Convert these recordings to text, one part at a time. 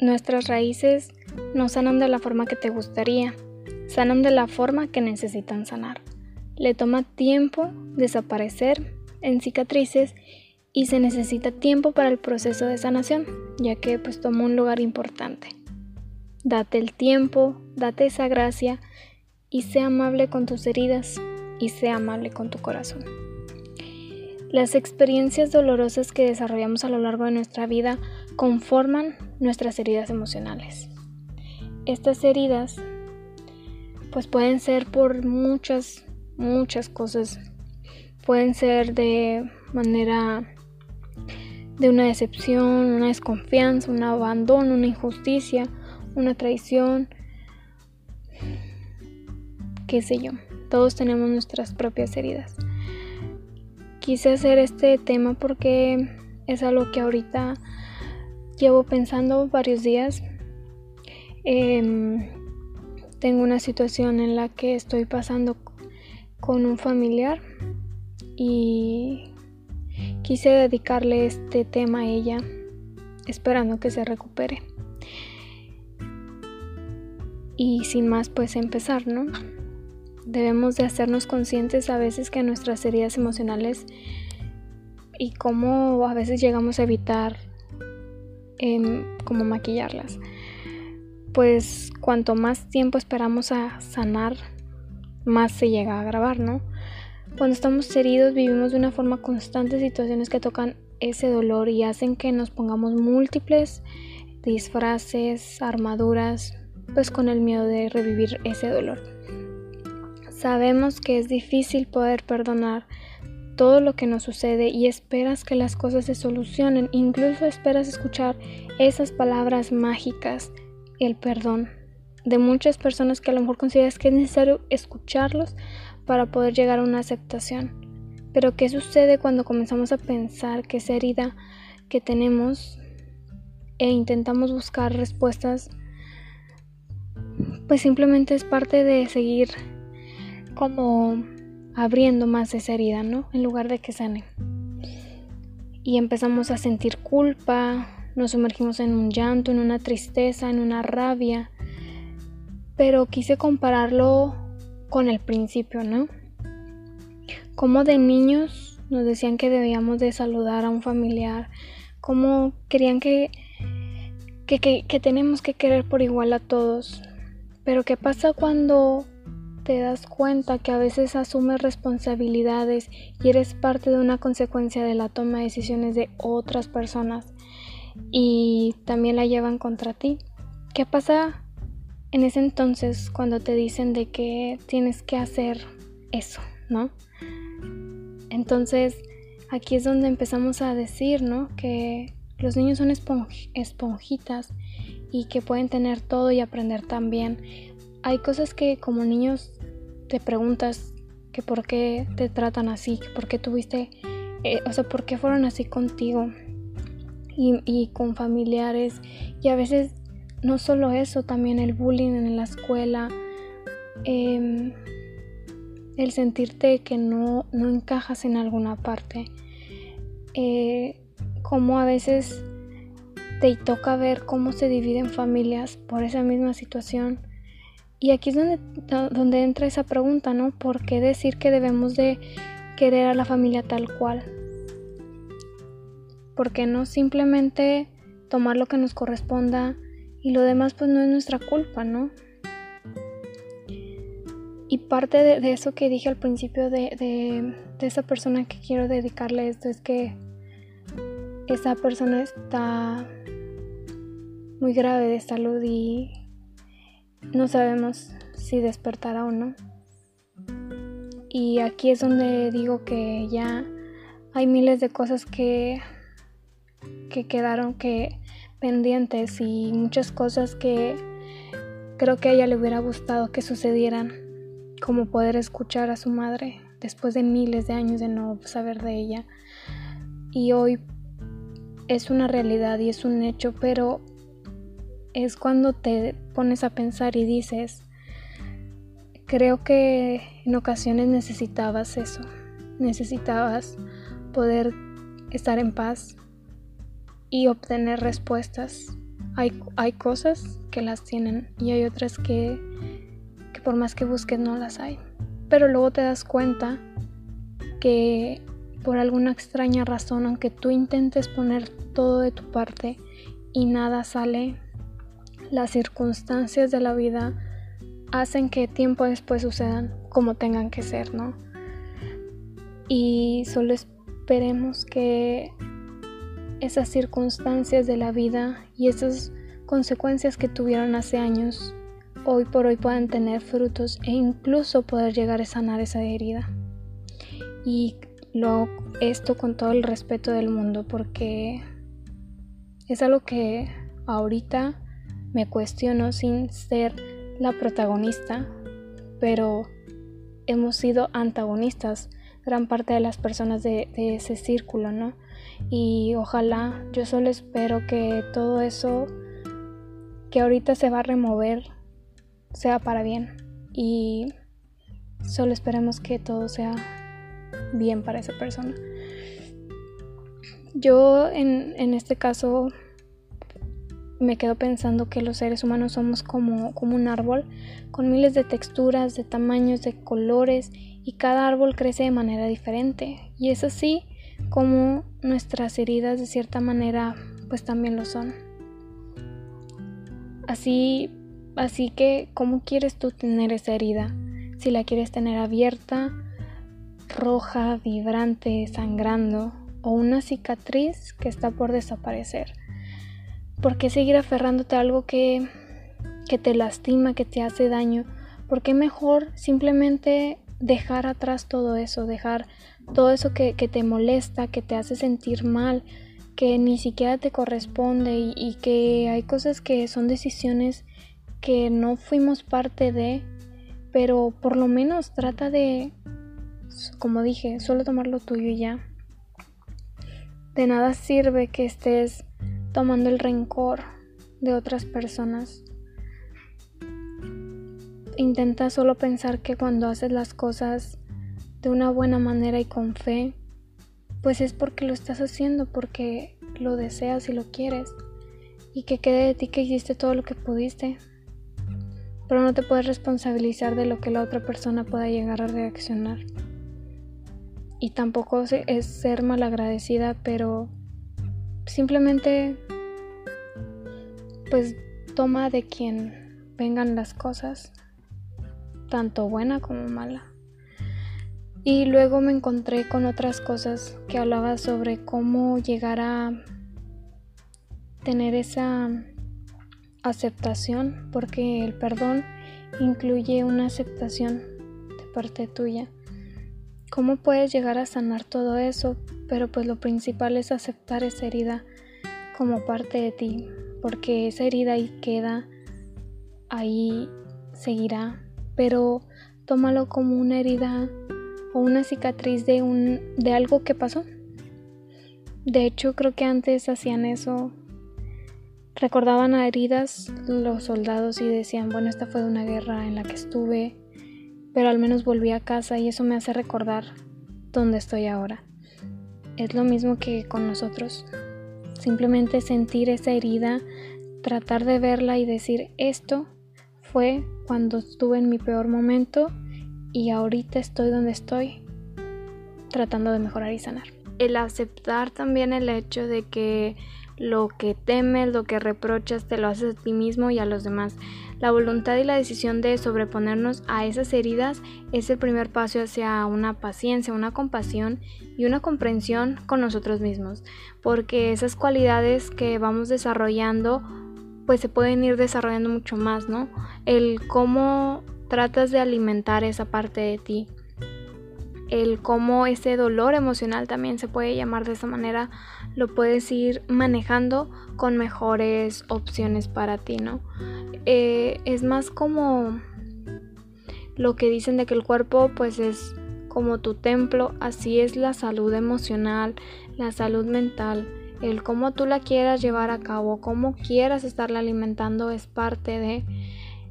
nuestras raíces no sanan de la forma que te gustaría, sanan de la forma que necesitan sanar. Le toma tiempo desaparecer en cicatrices y se necesita tiempo para el proceso de sanación, ya que pues toma un lugar importante. Date el tiempo, date esa gracia y sé amable con tus heridas y sé amable con tu corazón. Las experiencias dolorosas que desarrollamos a lo largo de nuestra vida conforman nuestras heridas emocionales. Estas heridas pues pueden ser por muchas, muchas cosas. Pueden ser de manera de una decepción, una desconfianza, un abandono, una injusticia, una traición, qué sé yo. Todos tenemos nuestras propias heridas. Quise hacer este tema porque es algo que ahorita llevo pensando varios días. Em, tengo una situación en la que estoy pasando con un familiar y quise dedicarle este tema a ella esperando que se recupere. Y sin más pues empezar, ¿no? Debemos de hacernos conscientes a veces que nuestras heridas emocionales y cómo a veces llegamos a evitar como maquillarlas. Pues cuanto más tiempo esperamos a sanar, más se llega a agravar, ¿no? Cuando estamos heridos vivimos de una forma constante situaciones que tocan ese dolor y hacen que nos pongamos múltiples disfraces, armaduras, pues con el miedo de revivir ese dolor. Sabemos que es difícil poder perdonar todo lo que nos sucede y esperas que las cosas se solucionen, incluso esperas escuchar esas palabras mágicas, el perdón, de muchas personas que a lo mejor consideras que es necesario escucharlos para poder llegar a una aceptación. Pero ¿qué sucede cuando comenzamos a pensar que esa herida que tenemos e intentamos buscar respuestas pues simplemente es parte de seguir como abriendo más esa herida, ¿no? En lugar de que sane. Y empezamos a sentir culpa, nos sumergimos en un llanto, en una tristeza, en una rabia. Pero quise compararlo con el principio, ¿no? Como de niños nos decían que debíamos de saludar a un familiar, como querían que, que, que tenemos que querer por igual a todos, pero ¿qué pasa cuando te das cuenta que a veces asumes responsabilidades y eres parte de una consecuencia de la toma de decisiones de otras personas y también la llevan contra ti? ¿Qué pasa en ese entonces cuando te dicen de que tienes que hacer eso, ¿no? Entonces aquí es donde empezamos a decir, ¿no? Que los niños son esponjitas y que pueden tener todo y aprender también. Hay cosas que como niños te preguntas que por qué te tratan así, que por qué tuviste, eh, o sea, por qué fueron así contigo y, con familiares. Y a veces no solo eso, también el bullying en la escuela, em, el sentirte que no, no, encajas en alguna parte. Eh, como a veces te toca ver cómo se dividen familias por esa misma situación. Y aquí es donde, donde entra esa pregunta, ¿no? ¿Por qué decir que debemos de querer a la familia tal cual? ¿Por qué no simplemente tomar lo que nos corresponda y lo demás pues no es nuestra culpa, ¿no? Y parte de, eso que dije al principio de, de, de esa persona que quiero dedicarle esto es que esa persona está muy grave de salud y no sabemos si despertará o no. Y aquí es donde digo que ya hay miles de cosas que, que quedaron que pendientes y muchas cosas que creo que a ella le hubiera gustado que sucedieran, como poder escuchar a su madre después de miles de años de no saber de ella. Y hoy es una realidad y es un hecho, pero es cuando te pones a pensar y dices, creo que en ocasiones necesitabas eso, necesitabas poder estar en paz y obtener respuestas hay, hay cosas que las tienen y hay otras que, que por más que busques no las hay. Pero luego te das cuenta que por alguna extraña razón, aunque tú intentes poner todo de tu parte y nada sale, las circunstancias de la vida hacen que tiempo después sucedan como tengan que ser, ¿no? Y solo esperemos que esas circunstancias de la vida y esas consecuencias que tuvieron hace años hoy por hoy puedan tener frutos e incluso poder llegar a sanar esa herida. Y lo esto con todo el respeto del mundo porque es algo que ahorita me cuestiono sin ser la protagonista, pero hemos sido antagonistas gran parte de las personas de, ese círculo, ¿no? Y ojalá, yo solo espero que todo eso que ahorita se va a remover sea para bien y solo esperemos que todo sea bien para esa persona. Yo en, en este caso me quedo pensando que los seres humanos somos como, como un árbol con miles de texturas, de tamaños, de colores y cada árbol crece de manera diferente y es así como nuestras heridas de cierta manera pues también lo son. Así, así que ¿cómo quieres tú tener esa herida? Si la quieres tener abierta, roja, vibrante, sangrando o una cicatriz que está por desaparecer. ¿Por qué seguir aferrándote a algo que, que te lastima, que te hace daño? ¿Por qué mejor simplemente dejar atrás todo eso, dejar todo eso que, te molesta, que te hace sentir mal, que ni siquiera te corresponde y, y, que hay cosas que son decisiones que no fuimos parte de, pero por lo menos trata de, como dije, solo tomar lo tuyo y ya. De nada sirve que estés tomando el rencor de otras personas. Intenta solo pensar que cuando haces las cosas de una buena manera y con fe, pues es porque lo estás haciendo, porque lo deseas y lo quieres. Y que quede de ti que hiciste todo lo que pudiste. Pero no te puedes responsabilizar de lo que la otra persona pueda llegar a reaccionar. Y tampoco es ser malagradecida, pero simplemente pues toma de quien vengan las cosas, tanto buena como mala. Y luego me encontré con otras cosas que hablaba sobre cómo llegar a tener esa aceptación, porque el perdón incluye una aceptación de parte tuya. ¿Cómo puedes llegar a sanar todo eso? Pero pues lo principal es aceptar esa herida como parte de ti, porque esa herida ahí queda, ahí seguirá, pero tómalo como una herida o una cicatriz de un de algo que pasó. De hecho, creo que antes hacían eso. Recordaban a heridas los soldados y decían, bueno, esta fue de una guerra en la que estuve, pero al menos volví a casa y eso me hace recordar dónde estoy ahora. Es lo mismo que con nosotros. Simplemente sentir esa herida, tratar de verla y decir, esto fue cuando estuve en mi peor momento y ahorita estoy donde estoy, tratando de mejorar y sanar. El aceptar también el hecho de que lo que temes, lo que reprochas, te lo haces a ti mismo y a los demás. La voluntad y la decisión de sobreponernos a esas heridas es el primer paso hacia una paciencia, una compasión y una comprensión con nosotros mismos, porque esas cualidades que vamos desarrollando pues se pueden ir desarrollando mucho más, ¿no? El cómo tratas de alimentar esa parte de ti, el cómo ese dolor emocional también se puede llamar de esa manera, lo puedes ir manejando con mejores opciones para ti, ¿no? Eh, es más como lo que dicen de que el cuerpo pues es como tu templo, así es la salud emocional, la salud mental, el cómo tú la quieras llevar a cabo, cómo quieras estarla alimentando es parte de...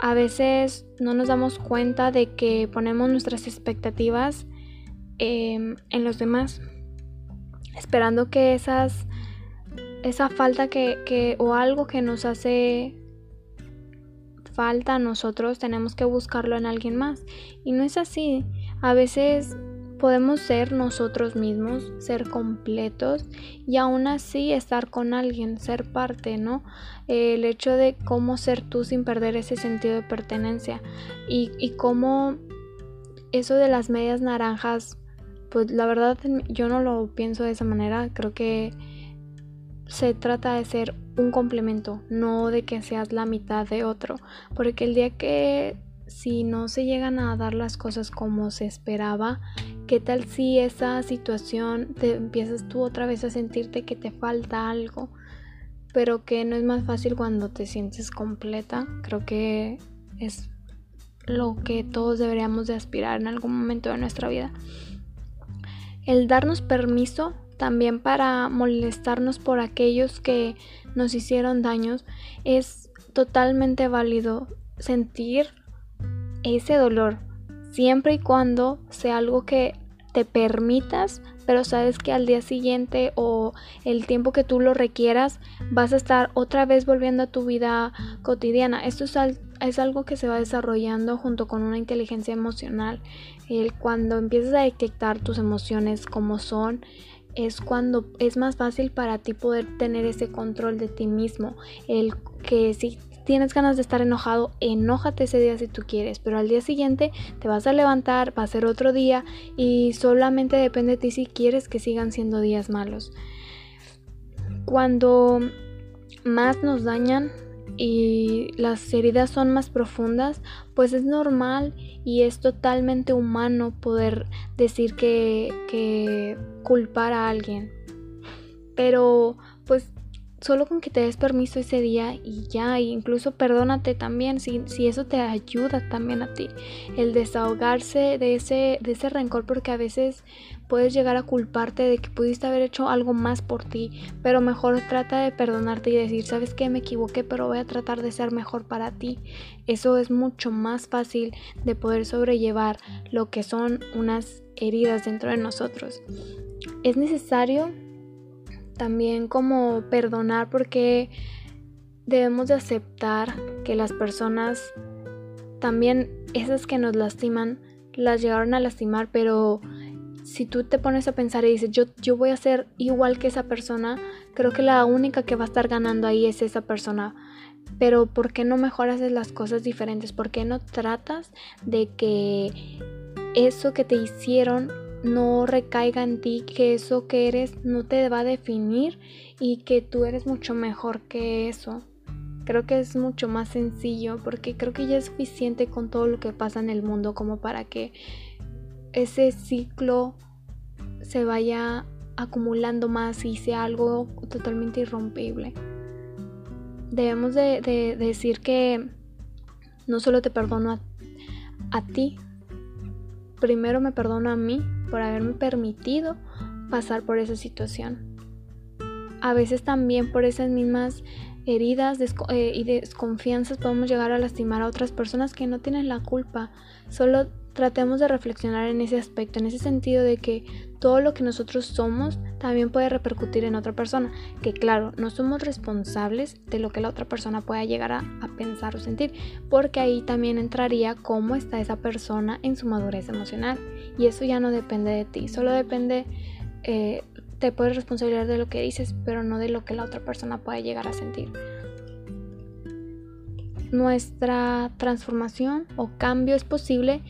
A veces no nos damos cuenta de que ponemos nuestras expectativas Em, en los demás, esperando que esas esa falta que, que o algo que nos hace falta nosotros tenemos que buscarlo en alguien más y no es así a veces podemos ser nosotros mismos, ser completos y aún así estar con alguien, ser parte, ¿no? el hecho de cómo ser tú sin perder ese sentido de pertenencia y, y cómo eso de las medias naranjas, pues la verdad yo no lo pienso de esa manera, creo que se trata de ser un complemento, no de que seas la mitad de otro, porque el día que si no se llegan a dar las cosas como se esperaba, ¿qué tal si esa situación te empiezas tú otra vez a sentirte que te falta algo? Pero que no es más fácil cuando te sientes completa. Creo que es lo que todos deberíamos de aspirar en algún momento de nuestra vida. El darnos permiso también para molestarnos por aquellos que nos hicieron daños es totalmente válido sentir ese dolor, siempre y cuando sea algo que te permitas, pero sabes que al día siguiente o el tiempo que tú lo requieras, vas a estar otra vez volviendo a tu vida cotidiana. Esto es, es algo que se va desarrollando junto con una inteligencia emocional. El, cuando empiezas a detectar tus emociones como son, es cuando es más fácil para ti poder tener ese control de ti mismo. El que si tienes ganas de estar enojado, enójate ese día si tú quieres, pero al día siguiente te vas a levantar, va a ser otro día y solamente depende de ti si quieres que sigan siendo días malos. Cuando más nos dañan y las heridas son más profundas, pues es normal y es totalmente humano poder decir que, que culpar a alguien. Pero pues solo con que te des permiso ese día y ya, e incluso perdónate también, si, si, eso te ayuda también a ti, el desahogarse de ese, de ese rencor, porque a veces puedes llegar a culparte de que pudiste haber hecho algo más por ti, pero mejor trata de perdonarte y decir, sabes que me equivoqué, pero voy a tratar de ser mejor para ti. Eso es mucho más fácil de poder sobrellevar lo que son unas heridas dentro de nosotros. Es necesario también como perdonar porque debemos de aceptar que las personas también esas que nos lastiman las llegaron a lastimar pero si tú te pones a pensar y dices yo, yo voy a ser igual que esa persona creo que la única que va a estar ganando ahí es esa persona pero ¿por qué no mejoras las cosas diferentes? ¿Por qué no tratas de que eso que te hicieron no recaiga en ti, que eso que eres no te va a definir y que tú eres mucho mejor que eso. Creo que es mucho más sencillo porque creo que ya es suficiente con todo lo que pasa en el mundo como para que ese ciclo se vaya acumulando más y sea algo totalmente irrompible. Debemos de, decir que no solo te perdono a, a ti, primero me perdono a mí por haberme permitido pasar por esa situación. A veces también por esas mismas heridas eh, y desconfianzas podemos llegar a lastimar a otras personas que no tienen la culpa. Solo tratemos de reflexionar en ese aspecto, en ese sentido de que todo lo que nosotros somos también puede repercutir en otra persona. Que claro, no somos responsables de lo que la otra persona pueda llegar a, pensar o sentir, porque ahí también entraría cómo está esa persona en su madurez emocional. Y eso ya no depende de ti, solo depende, eh, te puedes responsabilizar de lo que dices, pero no de lo que la otra persona pueda llegar a sentir nuestra transformación o cambio es posible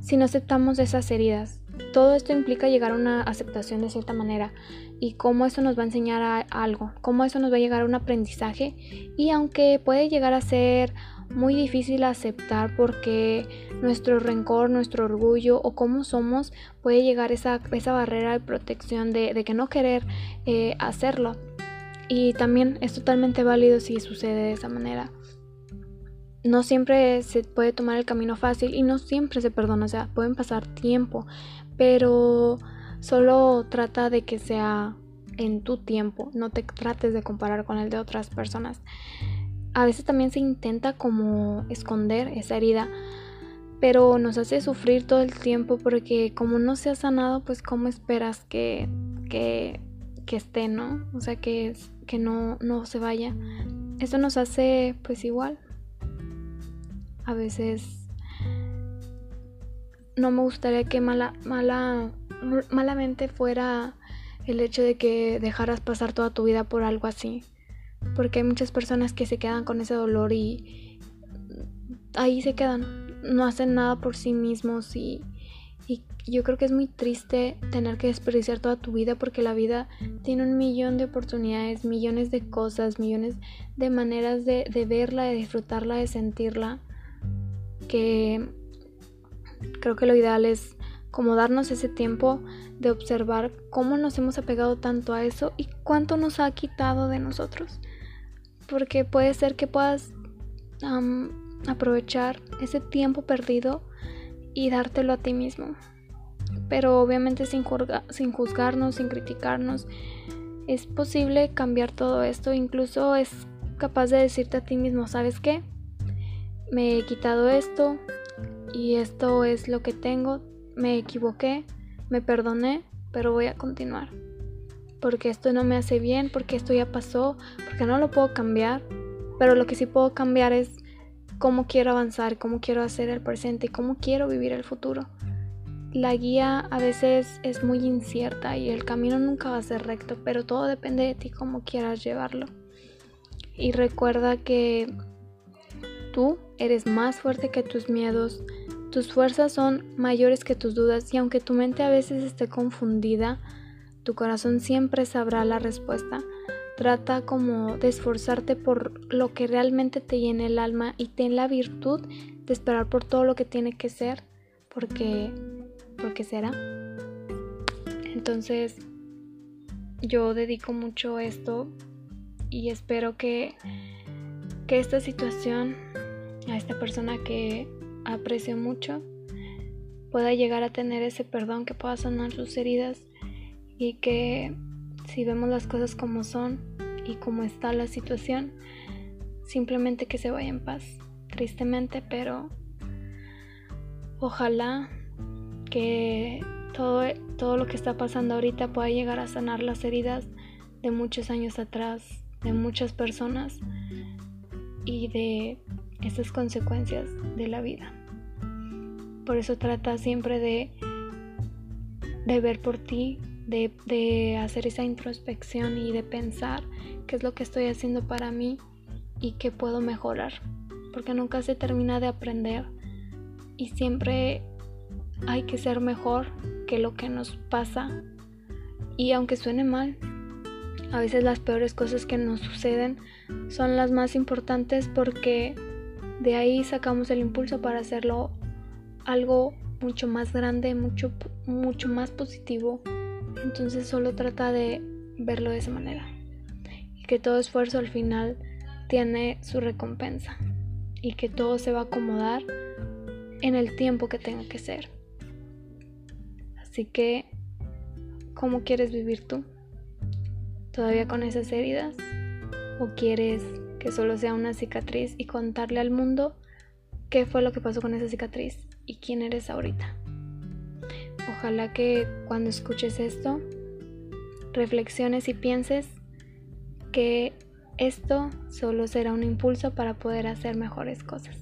si no aceptamos esas heridas. Todo esto implica llegar a una aceptación de cierta manera y cómo eso nos va a enseñar a algo, cómo eso nos va a llegar a un aprendizaje y aunque puede llegar a ser muy difícil aceptar porque nuestro rencor, nuestro orgullo o cómo somos puede llegar esa, esa barrera de protección de, que no querer eh, hacerlo. Y también es totalmente válido si sucede de esa manera no siempre se puede tomar el camino fácil y no siempre se perdona, o sea, pueden pasar tiempo, pero solo trata de que sea en tu tiempo, no te trates de comparar con el de otras personas. A veces también se intenta como esconder esa herida, pero nos hace sufrir todo el tiempo porque como no se ha sanado, pues cómo esperas que, que, que esté, ¿no? O sea, que, que no, no se vaya. Esto nos hace pues igual. A veces no me gustaría que mala, mala, malamente fuera el hecho de que dejaras pasar toda tu vida por algo así. Porque hay muchas personas que se quedan con ese dolor y ahí se quedan. No hacen nada por sí mismos y, yo creo que es muy triste tener que desperdiciar toda tu vida porque la vida tiene un millón de oportunidades, millones de cosas, millones de maneras de verla, de disfrutarla, de sentirla. Que creo que lo ideal es como darnos ese tiempo de observar cómo nos hemos apegado tanto a eso y cuánto nos ha quitado de nosotros. Porque puede ser que puedas aprovechar ese tiempo perdido y dártelo a ti mismo. Pero obviamente sin, sin juzgarnos, sin criticarnos. Es posible cambiar todo esto. Incluso es capaz de decirte a ti mismo, ¿sabes qué? Me he quitado esto y esto es lo que tengo me equivoqué, me perdoné, pero voy a continuar. Porque esto no me hace bien, porque esto ya pasó, porque no lo puedo cambiar. Pero lo que sí puedo cambiar es cómo quiero avanzar, cómo quiero hacer el presente cómo quiero vivir el futuro. La guía a veces es muy incierta y el camino nunca va a ser recto, pero todo depende de ti cómo quieras llevarlo. Y recuerda que tú eres más fuerte que tus miedos, tus fuerzas son mayores que tus dudas y aunque tu mente a veces esté confundida, tu corazón siempre sabrá la respuesta. Trata como de esforzarte por lo que realmente te llene el alma y ten la virtud de esperar por todo lo que tiene que ser, porque porque será. Entonces, yo dedico mucho esto y espero que que esta situación a esta persona que aprecio mucho, pueda llegar a tener ese perdón, que pueda sanar sus heridas y que si vemos las cosas como son y como está la situación, simplemente que se vaya en paz. Tristemente, pero ojalá que todo, todo lo que está pasando ahorita pueda llegar a sanar las heridas de muchos años atrás, de muchas personas y de esas consecuencias de la vida. Por eso trata siempre de, de ver por ti, de, de hacer esa introspección y de pensar qué es lo que estoy haciendo para mí y qué puedo mejorar. Porque nunca se termina de aprender y siempre hay que ser mejor que lo que nos pasa. Y aunque suene mal, a veces las peores cosas que nos suceden son las más importantes porque de ahí sacamos el impulso para hacerlo algo mucho más grande, mucho, mucho más positivo. Entonces solo trata de verlo de esa manera. Y que todo esfuerzo al final tiene su recompensa. Y que todo se va a acomodar en el tiempo que tenga que ser. Así que, ¿cómo quieres vivir tú? ¿Todavía con esas heridas? ¿O quieres que solo sea una cicatriz y contarle al mundo qué fue lo que pasó con esa cicatriz y quién eres ahorita. Ojalá que cuando escuches esto, reflexiones y pienses que esto solo será un impulso para poder hacer mejores cosas.